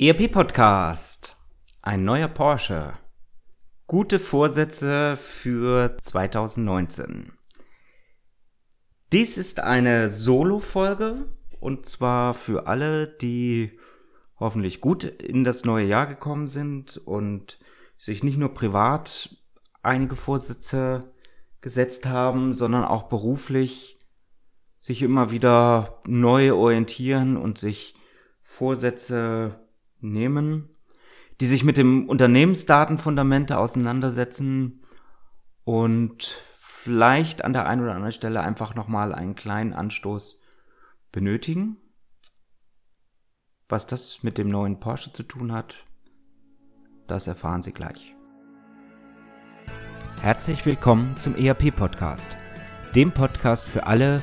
ERP Podcast. Ein neuer Porsche. Gute Vorsätze für 2019. Dies ist eine Solo-Folge und zwar für alle, die hoffentlich gut in das neue Jahr gekommen sind und sich nicht nur privat einige Vorsätze gesetzt haben, sondern auch beruflich sich immer wieder neu orientieren und sich Vorsätze nehmen, die sich mit dem Unternehmensdatenfundamente auseinandersetzen und vielleicht an der einen oder anderen Stelle einfach nochmal einen kleinen Anstoß benötigen. Was das mit dem neuen Porsche zu tun hat, das erfahren Sie gleich. Herzlich willkommen zum ERP Podcast, dem Podcast für alle,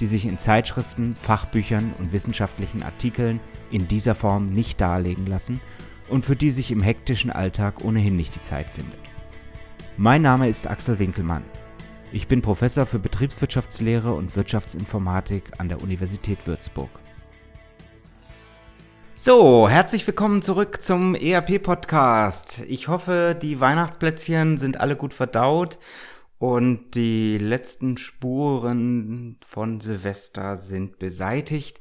die sich in Zeitschriften, Fachbüchern und wissenschaftlichen Artikeln in dieser Form nicht darlegen lassen und für die sich im hektischen Alltag ohnehin nicht die Zeit findet. Mein Name ist Axel Winkelmann. Ich bin Professor für Betriebswirtschaftslehre und Wirtschaftsinformatik an der Universität Würzburg. So, herzlich willkommen zurück zum ERP-Podcast. Ich hoffe, die Weihnachtsplätzchen sind alle gut verdaut und die letzten Spuren von Silvester sind beseitigt.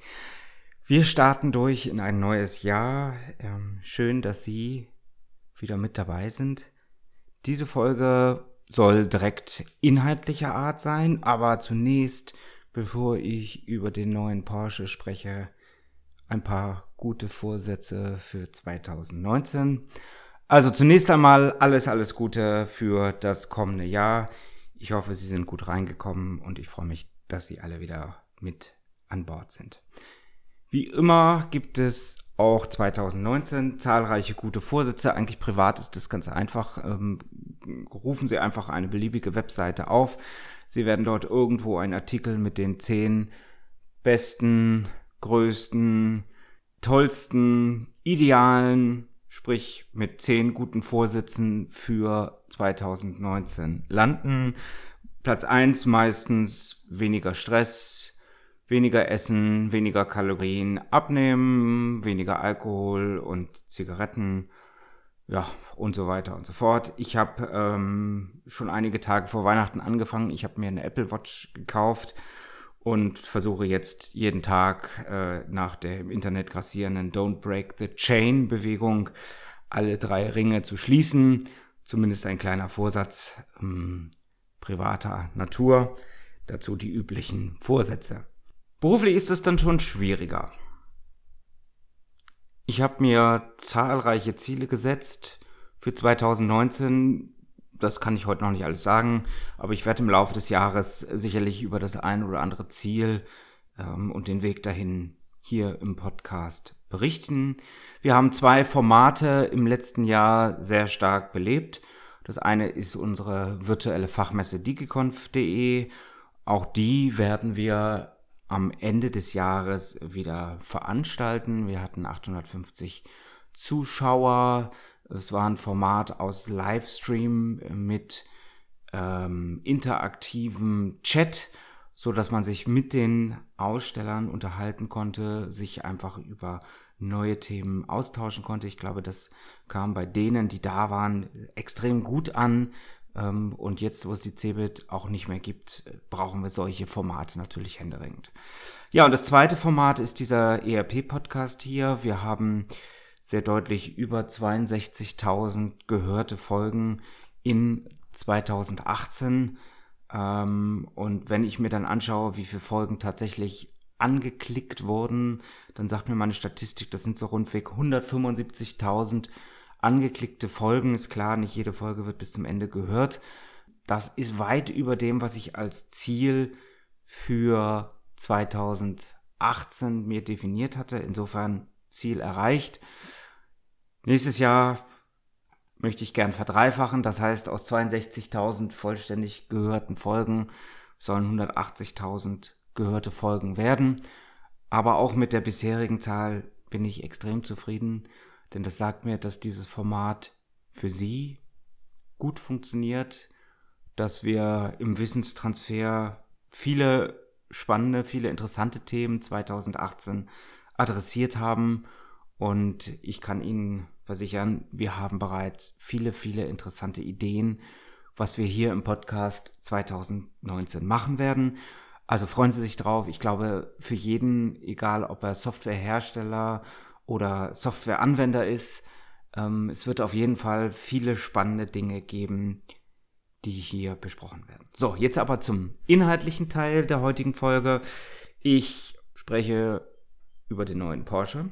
Wir starten durch in ein neues Jahr. Ähm, schön, dass Sie wieder mit dabei sind. Diese Folge soll direkt inhaltlicher Art sein, aber zunächst, bevor ich über den neuen Porsche spreche, ein paar gute Vorsätze für 2019. Also zunächst einmal alles, alles Gute für das kommende Jahr. Ich hoffe, Sie sind gut reingekommen und ich freue mich, dass Sie alle wieder mit an Bord sind. Wie immer gibt es auch 2019 zahlreiche gute Vorsätze. Eigentlich privat ist das ganz einfach. Ähm, rufen Sie einfach eine beliebige Webseite auf. Sie werden dort irgendwo einen Artikel mit den zehn besten, größten, tollsten, idealen sprich mit zehn guten Vorsätzen für 2019 landen. Platz eins meistens weniger Stress, weniger Essen, weniger Kalorien abnehmen, weniger Alkohol und Zigaretten, ja, und so weiter und so fort. Ich habe ähm, schon einige Tage vor Weihnachten angefangen. Ich habe mir eine Apple Watch gekauft und versuche jetzt jeden Tag äh, nach der im Internet grassierenden Don't Break the Chain Bewegung alle drei Ringe zu schließen. Zumindest ein kleiner Vorsatz ähm, privater Natur. Dazu die üblichen Vorsätze. Beruflich ist es dann schon schwieriger. Ich habe mir zahlreiche Ziele gesetzt für 2019, das kann ich heute noch nicht alles sagen, aber ich werde im Laufe des Jahres sicherlich über das ein oder andere Ziel ähm, und den Weg dahin hier im Podcast berichten. Wir haben zwei Formate im letzten Jahr sehr stark belebt. Das eine ist unsere virtuelle Fachmesse digiconf.de. Auch die werden wir am Ende des Jahres wieder veranstalten. Wir hatten 850 Zuschauer. Es war ein Format aus Livestream mit ähm, interaktivem Chat, so dass man sich mit den Ausstellern unterhalten konnte, sich einfach über neue Themen austauschen konnte. Ich glaube, das kam bei denen, die da waren, extrem gut an. Ähm, und jetzt, wo es die CeBIT auch nicht mehr gibt, brauchen wir solche Formate natürlich händeringend. Ja, und das zweite Format ist dieser ERP-Podcast hier. Wir haben sehr deutlich über 62.000 gehörte Folgen in 2018. Ähm, und wenn ich mir dann anschaue, wie viele Folgen tatsächlich angeklickt wurden, dann sagt mir meine Statistik, das sind so rundweg 175.000 angeklickte Folgen. Ist klar, nicht jede Folge wird bis zum Ende gehört. Das ist weit über dem, was ich als Ziel für 2018 mir definiert hatte. Insofern Ziel erreicht. Nächstes Jahr möchte ich gern verdreifachen. Das heißt, aus 62.000 vollständig gehörten Folgen sollen 180.000 gehörte Folgen werden. Aber auch mit der bisherigen Zahl bin ich extrem zufrieden, denn das sagt mir, dass dieses Format für Sie gut funktioniert, dass wir im Wissenstransfer viele spannende, viele interessante Themen 2018 adressiert haben und ich kann Ihnen versichern, wir haben bereits viele, viele interessante Ideen, was wir hier im Podcast 2019 machen werden. Also freuen Sie sich drauf. Ich glaube, für jeden, egal ob er Softwarehersteller oder Softwareanwender ist, ähm, es wird auf jeden Fall viele spannende Dinge geben, die hier besprochen werden. So, jetzt aber zum inhaltlichen Teil der heutigen Folge. Ich spreche über den neuen Porsche.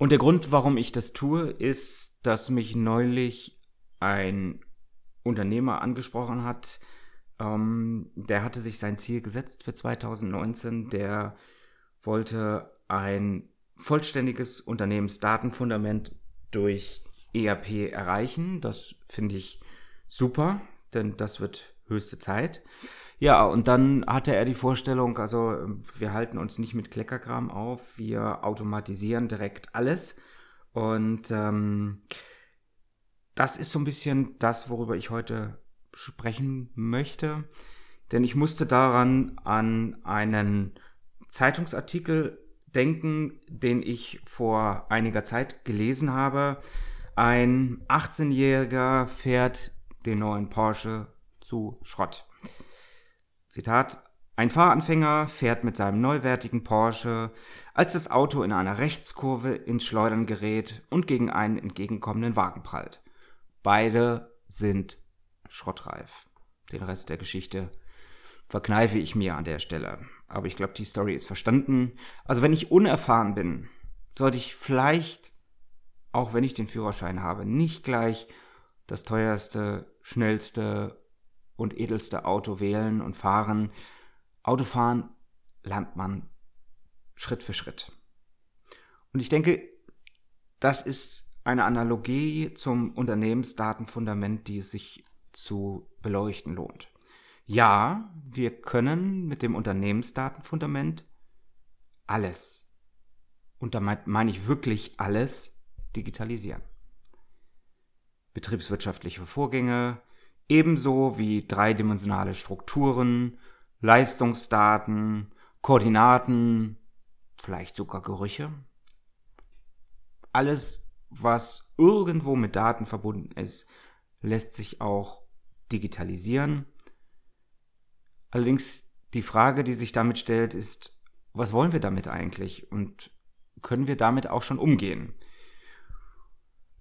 Und der Grund, warum ich das tue, ist, dass mich neulich ein Unternehmer angesprochen hat. Ähm, der hatte sich sein Ziel gesetzt für 2019. Der wollte ein vollständiges Unternehmensdatenfundament durch ERP erreichen. Das finde ich super, denn das wird höchste Zeit. Ja, und dann hatte er die Vorstellung, also wir halten uns nicht mit Kleckerkram auf, wir automatisieren direkt alles. Und ähm, das ist so ein bisschen das, worüber ich heute sprechen möchte. Denn ich musste daran an einen Zeitungsartikel denken, den ich vor einiger Zeit gelesen habe. Ein 18-Jähriger fährt den neuen Porsche zu Schrott. Zitat ein Fahranfänger fährt mit seinem neuwertigen Porsche, als das Auto in einer Rechtskurve ins Schleudern gerät und gegen einen entgegenkommenden Wagen prallt. Beide sind schrottreif. Den Rest der Geschichte verkneife ich mir an der Stelle. Aber ich glaube, die Story ist verstanden. Also wenn ich unerfahren bin, sollte ich vielleicht, auch wenn ich den Führerschein habe, nicht gleich das teuerste, schnellste und edelste Auto wählen und fahren. Autofahren lernt man Schritt für Schritt. Und ich denke, das ist eine Analogie zum Unternehmensdatenfundament, die es sich zu beleuchten lohnt. Ja, wir können mit dem Unternehmensdatenfundament alles, und damit meine ich wirklich alles, digitalisieren betriebswirtschaftliche Vorgänge, ebenso wie dreidimensionale Strukturen, Leistungsdaten, Koordinaten, vielleicht sogar Gerüche. Alles, was irgendwo mit Daten verbunden ist, lässt sich auch digitalisieren. Allerdings die Frage, die sich damit stellt, ist, was wollen wir damit eigentlich und können wir damit auch schon umgehen?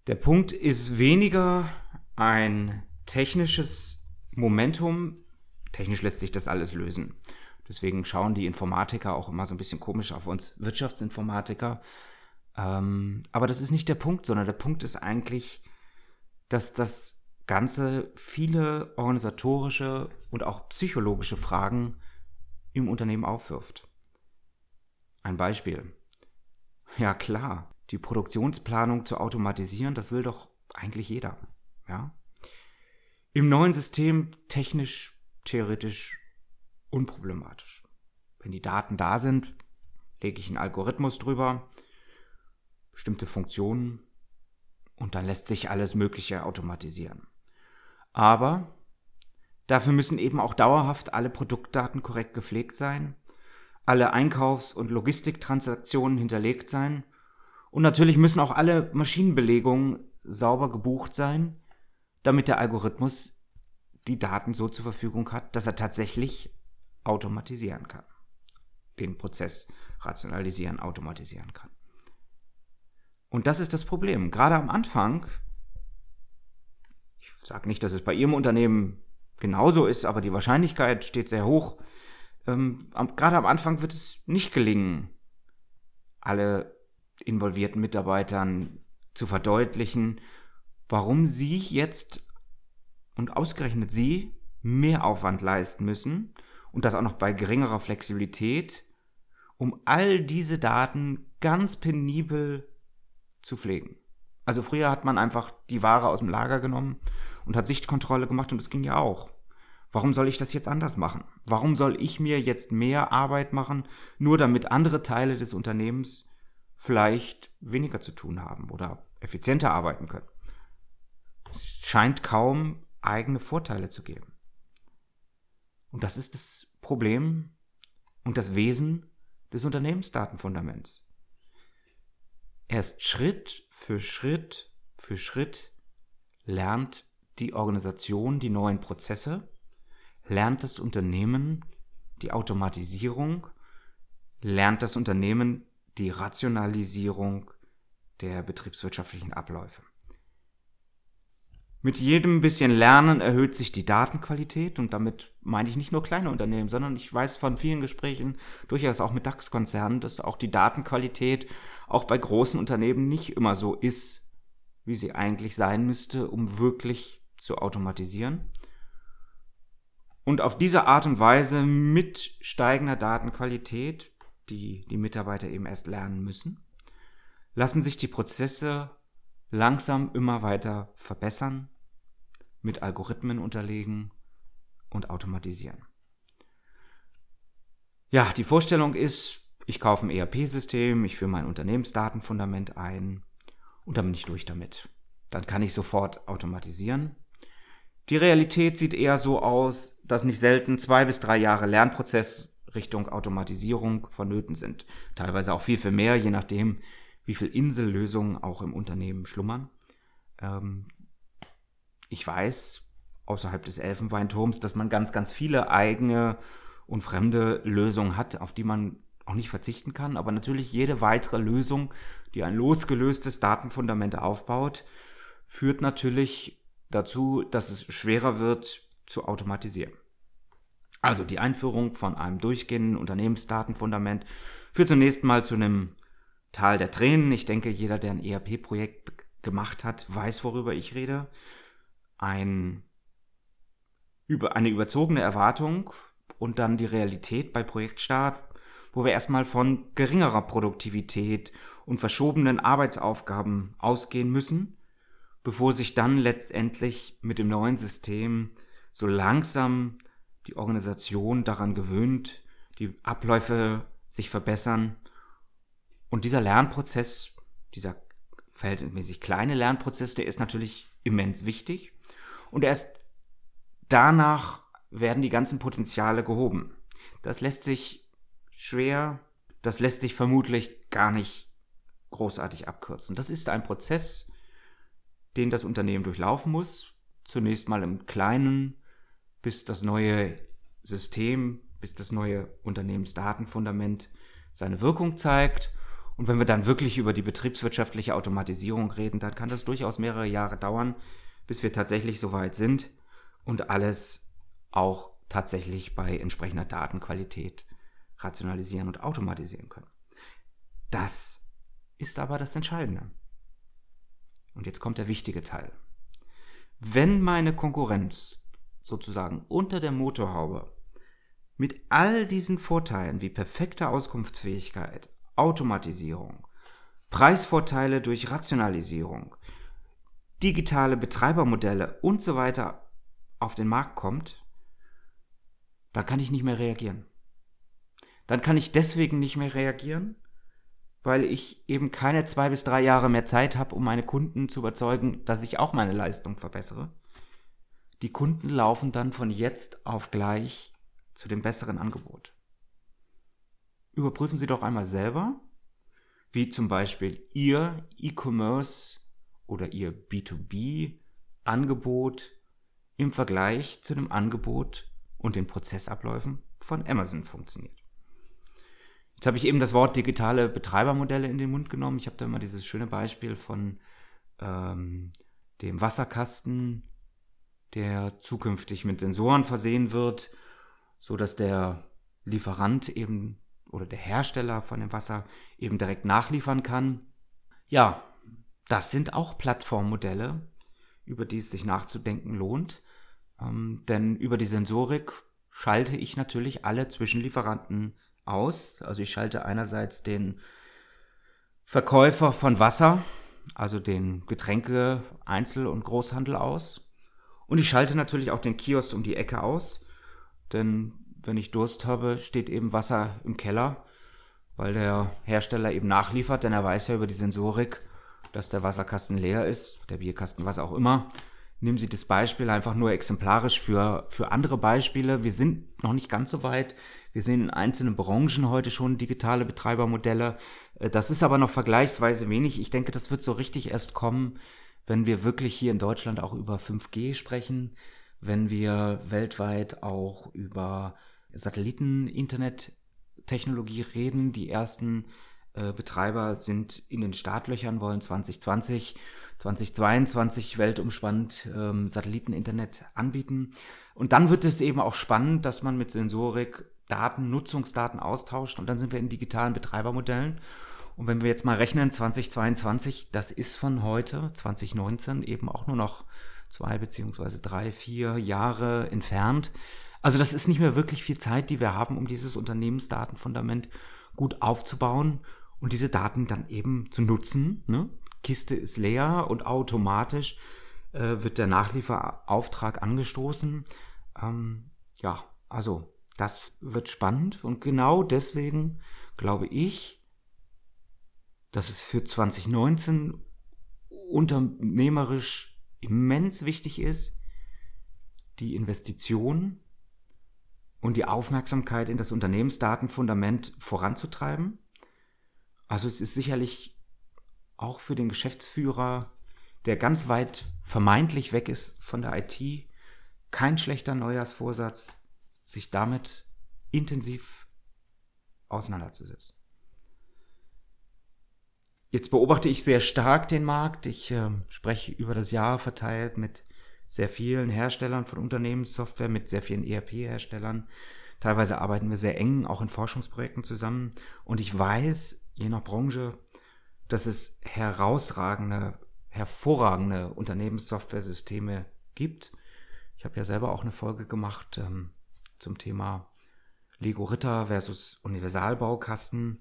Der Punkt ist weniger ein technisches Momentum. Technisch lässt sich das alles lösen. Deswegen schauen die Informatiker auch immer so ein bisschen komisch auf uns Wirtschaftsinformatiker. Ähm, aber das ist nicht der Punkt, sondern der Punkt ist eigentlich, dass das Ganze viele organisatorische und auch psychologische Fragen im Unternehmen aufwirft. Ein Beispiel. Ja klar, die Produktionsplanung zu automatisieren, das will doch eigentlich jeder. Ja? Im neuen System technisch, theoretisch unproblematisch. Wenn die Daten da sind, lege ich einen Algorithmus drüber, bestimmte Funktionen und dann lässt sich alles Mögliche automatisieren. Aber dafür müssen eben auch dauerhaft alle Produktdaten korrekt gepflegt sein, alle Einkaufs- und Logistiktransaktionen hinterlegt sein und natürlich müssen auch alle Maschinenbelegungen sauber gebucht sein, damit der Algorithmus die Daten so zur Verfügung hat, dass er tatsächlich automatisieren kann. Den Prozess rationalisieren, automatisieren kann. Und das ist das Problem. Gerade am Anfang, ich sage nicht, dass es bei Ihrem Unternehmen genauso ist, aber die Wahrscheinlichkeit steht sehr hoch. Ähm, gerade am Anfang wird es nicht gelingen, alle involvierten Mitarbeitern zu verdeutlichen, warum sie jetzt und ausgerechnet sie mehr Aufwand leisten müssen und das auch noch bei geringerer Flexibilität, um all diese Daten ganz penibel zu pflegen. Also früher hat man einfach die Ware aus dem Lager genommen und hat Sichtkontrolle gemacht und das ging ja auch. Warum soll ich das jetzt anders machen? Warum soll ich mir jetzt mehr Arbeit machen, nur damit andere Teile des Unternehmens vielleicht weniger zu tun haben oder effizienter arbeiten können? Es scheint kaum eigene Vorteile zu geben. Und das ist das Problem und das Wesen des Unternehmensdatenfundaments. Erst Schritt für Schritt für Schritt lernt die Organisation die neuen Prozesse, lernt das Unternehmen die Automatisierung, lernt das Unternehmen die Rationalisierung der betriebswirtschaftlichen Abläufe. Mit jedem bisschen Lernen erhöht sich die Datenqualität und damit meine ich nicht nur kleine Unternehmen, sondern ich weiß von vielen Gesprächen, durchaus auch mit DAX-Konzernen, dass auch die Datenqualität auch bei großen Unternehmen nicht immer so ist, wie sie eigentlich sein müsste, um wirklich zu automatisieren. Und auf diese Art und Weise mit steigender Datenqualität, die die Mitarbeiter eben erst lernen müssen, lassen sich die Prozesse langsam immer weiter verbessern, mit Algorithmen unterlegen und automatisieren. Ja, die Vorstellung ist, ich kaufe ein ERP-System, ich führe mein Unternehmensdatenfundament ein und dann bin ich durch damit. Dann kann ich sofort automatisieren. Die Realität sieht eher so aus, dass nicht selten zwei bis drei Jahre Lernprozess Richtung Automatisierung vonnöten sind. Teilweise auch viel, viel mehr, je nachdem, wie viel Insellösungen auch im Unternehmen schlummern. Ähm, ich weiß außerhalb des Elfenbeinturms, dass man ganz, ganz viele eigene und fremde Lösungen hat, auf die man auch nicht verzichten kann. Aber natürlich jede weitere Lösung, die ein losgelöstes Datenfundament aufbaut, führt natürlich dazu, dass es schwerer wird zu automatisieren. Also die Einführung von einem durchgehenden Unternehmensdatenfundament führt zunächst mal zu einem Tal der Tränen. Ich denke, jeder, der ein ERP-Projekt gemacht hat, weiß, worüber ich rede. Ein, über, eine überzogene Erwartung und dann die Realität bei Projektstart, wo wir erstmal von geringerer Produktivität und verschobenen Arbeitsaufgaben ausgehen müssen, bevor sich dann letztendlich mit dem neuen System so langsam die Organisation daran gewöhnt, die Abläufe sich verbessern und dieser Lernprozess, dieser verhältnismäßig kleine Lernprozess, der ist natürlich immens wichtig. Und erst danach werden die ganzen Potenziale gehoben. Das lässt sich schwer, das lässt sich vermutlich gar nicht großartig abkürzen. Das ist ein Prozess, den das Unternehmen durchlaufen muss. Zunächst mal im Kleinen, bis das neue System, bis das neue Unternehmensdatenfundament seine Wirkung zeigt und wenn wir dann wirklich über die betriebswirtschaftliche Automatisierung reden, dann kann das durchaus mehrere Jahre dauern, bis wir tatsächlich so weit sind und alles auch tatsächlich bei entsprechender Datenqualität rationalisieren und automatisieren können. Das ist aber das Entscheidende. Und jetzt kommt der wichtige Teil. Wenn meine Konkurrenz sozusagen unter der Motorhaube mit all diesen Vorteilen wie perfekte Auskunftsfähigkeit, Automatisierung, Preisvorteile durch Rationalisierung, digitale Betreibermodelle und so weiter auf den Markt kommt, dann kann ich nicht mehr reagieren. Dann kann ich deswegen nicht mehr reagieren, weil ich eben keine zwei bis drei Jahre mehr Zeit habe, um meine Kunden zu überzeugen, dass ich auch meine Leistung verbessere. Die Kunden laufen dann von jetzt auf gleich zu dem besseren Angebot überprüfen Sie doch einmal selber, wie zum Beispiel Ihr E-Commerce oder Ihr B2B-Angebot im Vergleich zu dem Angebot und den Prozessabläufen von Amazon funktioniert. Jetzt habe ich eben das Wort digitale Betreibermodelle in den Mund genommen. Ich habe da immer dieses schöne Beispiel von ähm, dem Wasserkasten, der zukünftig mit Sensoren versehen wird, so dass der Lieferant eben oder der Hersteller von dem Wasser eben direkt nachliefern kann. Ja, das sind auch Plattformmodelle, über die es sich nachzudenken lohnt. Ähm, denn über die Sensorik schalte ich natürlich alle Zwischenlieferanten aus. Also ich schalte einerseits den Verkäufer von Wasser also den Getränke Einzel- und Großhandel aus. Und ich schalte natürlich auch den Kiosk um die Ecke aus, denn wenn ich Durst habe, steht eben Wasser im Keller, weil der Hersteller eben nachliefert, denn er weiß ja über die Sensorik, dass der Wasserkasten leer ist, der Bierkasten, was auch immer. Nehmen Sie das Beispiel einfach nur exemplarisch für, für andere Beispiele. Wir sind noch nicht ganz so weit. Wir sehen in einzelnen Branchen heute schon digitale Betreibermodelle. Äh, das ist aber noch vergleichsweise wenig. Ich denke, das wird so richtig erst kommen, wenn wir wirklich hier in Deutschland auch über 5G sprechen, wenn wir weltweit auch über Satelliten-Internet-Technologie reden. Die ersten äh, Betreiber sind in den Startlöchern, wollen 2020, 2022 weltumspannend ähm, Satelliten-Internet anbieten. Und dann wird es eben auch spannend, dass man mit Sensorik Daten, Nutzungsdaten austauscht und dann sind wir in digitalen Betreibermodellen. Und wenn wir jetzt mal rechnen, 2022, das ist von heute, 2019, eben auch nur noch zwei beziehungsweise drei, vier Jahre entfernt. Also das ist nicht mehr wirklich viel Zeit, die wir haben, um dieses Unternehmensdatenfundament gut aufzubauen und diese Daten dann eben zu nutzen. Ne? Kiste ist leer und automatisch äh, wird der Nachlieferauftrag angestoßen. Ähm, ja, also das wird spannend und genau deswegen glaube ich, dass es für 2019 unternehmerisch immens wichtig ist, die Investition und die Aufmerksamkeit in das Unternehmensdatenfundament voranzutreiben. Also es ist sicherlich auch für den Geschäftsführer, der ganz weit vermeintlich weg ist von der IT, kein schlechter Neujahrsvorsatz, sich damit intensiv auseinanderzusetzen. Jetzt beobachte ich sehr stark den Markt. Ich äh, spreche über das Jahr verteilt mit sehr vielen Herstellern von Unternehmenssoftware, mit sehr vielen ERP-Herstellern. Teilweise arbeiten wir sehr eng auch in Forschungsprojekten zusammen. Und ich weiß, je nach Branche, dass es herausragende, hervorragende Unternehmenssoftware-Systeme gibt. Ich habe ja selber auch eine Folge gemacht ähm, zum Thema Lego Ritter versus Universalbaukasten.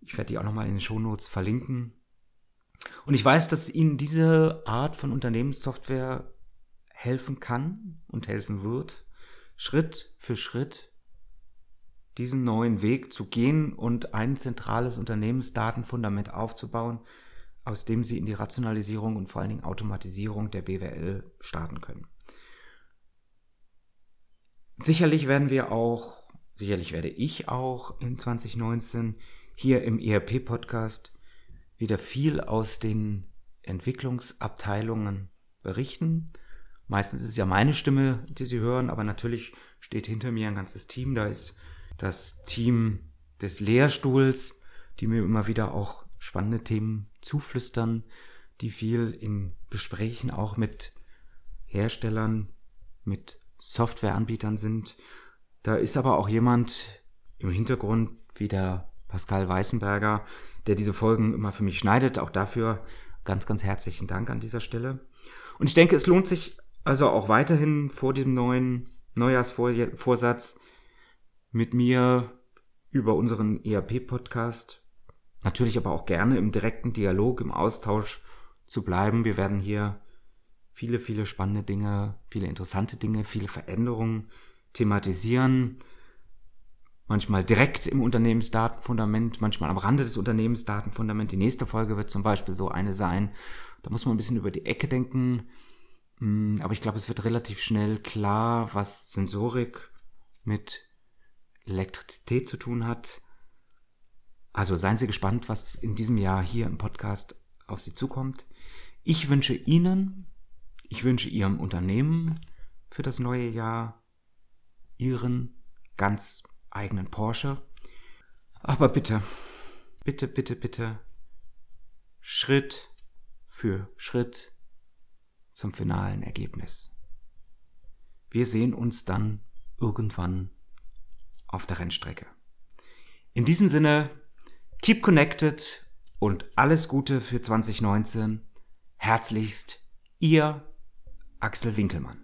Ich werde die auch nochmal in den Shownotes verlinken. Und ich weiß, dass Ihnen diese Art von Unternehmenssoftware helfen kann und helfen wird, Schritt für Schritt diesen neuen Weg zu gehen und ein zentrales Unternehmensdatenfundament aufzubauen, aus dem Sie in die Rationalisierung und vor allen Dingen Automatisierung der BWL starten können. Sicherlich werden wir auch, sicherlich werde ich auch in 2019 hier im ERP-Podcast wieder viel aus den Entwicklungsabteilungen berichten. Meistens ist es ja meine Stimme, die Sie hören, aber natürlich steht hinter mir ein ganzes Team. Da ist das Team des Lehrstuhls, die mir immer wieder auch spannende Themen zuflüstern, die viel in Gesprächen auch mit Herstellern, mit Softwareanbietern sind. Da ist aber auch jemand im Hintergrund wie der Pascal Weißenberger, der diese Folgen immer für mich schneidet. Auch dafür ganz, ganz herzlichen Dank an dieser Stelle. Und ich denke, es lohnt sich also auch weiterhin vor dem neuen Neujahrsvorsatz mit mir über unseren ERP-Podcast, natürlich aber auch gerne im direkten Dialog, im Austausch zu bleiben. Wir werden hier viele, viele spannende Dinge, viele interessante Dinge, viele Veränderungen thematisieren. Manchmal direkt im Unternehmensdatenfundament, manchmal am Rande des Unternehmensdatenfundament. Die nächste Folge wird zum Beispiel so eine sein. Da muss man ein bisschen über die Ecke denken. Hm, aber ich glaube, es wird relativ schnell klar, was Sensorik mit Elektrizität zu tun hat. Also seien Sie gespannt, was in diesem Jahr hier im Podcast auf Sie zukommt. Ich wünsche Ihnen ich wünsche Ihrem Unternehmen für das neue Jahr Ihren ganz eigenen Porsche. Aber bitte, bitte, bitte, bitte, Schritt für Schritt zum finalen Ergebnis. Wir sehen uns dann irgendwann auf der Rennstrecke. In diesem Sinne, keep connected und alles Gute für 2019. Herzlichst, Ihr Axel Winkelmann.